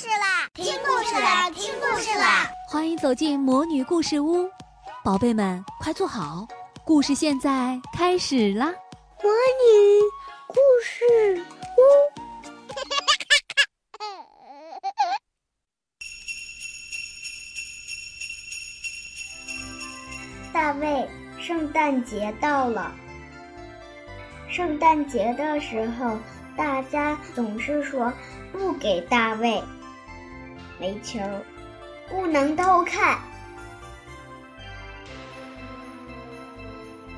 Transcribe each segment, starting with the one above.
事啦！听故事啦！听故事啦！欢迎走进魔女故事屋，宝贝们快坐好，故事现在开始啦！魔女故事屋，大卫，圣诞节到了。圣诞节的时候，大家总是说不给大卫煤球，不能偷看，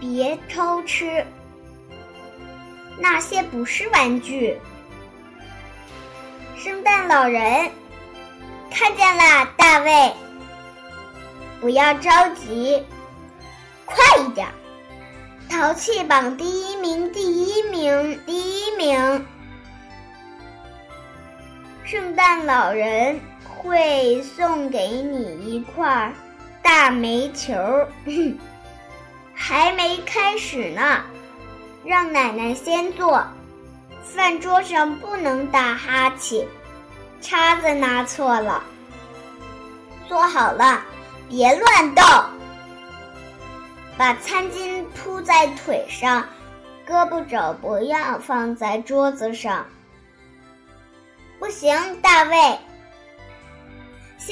别偷吃，那些不是玩具。圣诞老人看见了，大卫，不要着急，快一点。淘气榜第一名，第一名，第一名！圣诞老人会送给你一块大煤球，还没开始呢。让奶奶先坐，饭桌上不能打哈欠，叉子拿错了。坐好了，别乱动。把餐巾铺在腿上，胳膊肘不要放在桌子上。不行，大卫，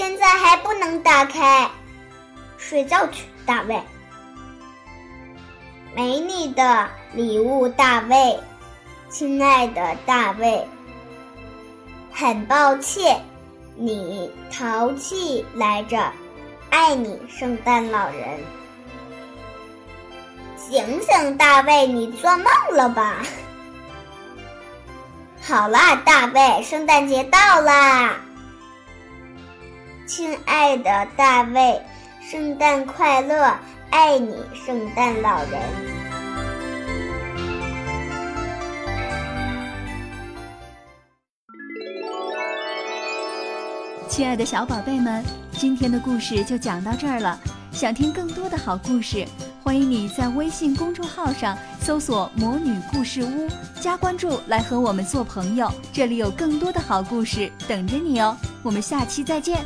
现在还不能打开。睡觉去，大卫。没你的礼物，大卫，亲爱的大卫。很抱歉，你淘气来着，爱你，圣诞老人。醒醒，大卫，你做梦了吧？好啦，大卫，圣诞节到啦！亲爱的大卫，圣诞快乐，爱你，圣诞老人。亲爱的小宝贝们，今天的故事就讲到这儿了。想听更多的好故事。欢迎你在微信公众号上搜索“魔女故事屋”，加关注来和我们做朋友。这里有更多的好故事等着你哦！我们下期再见。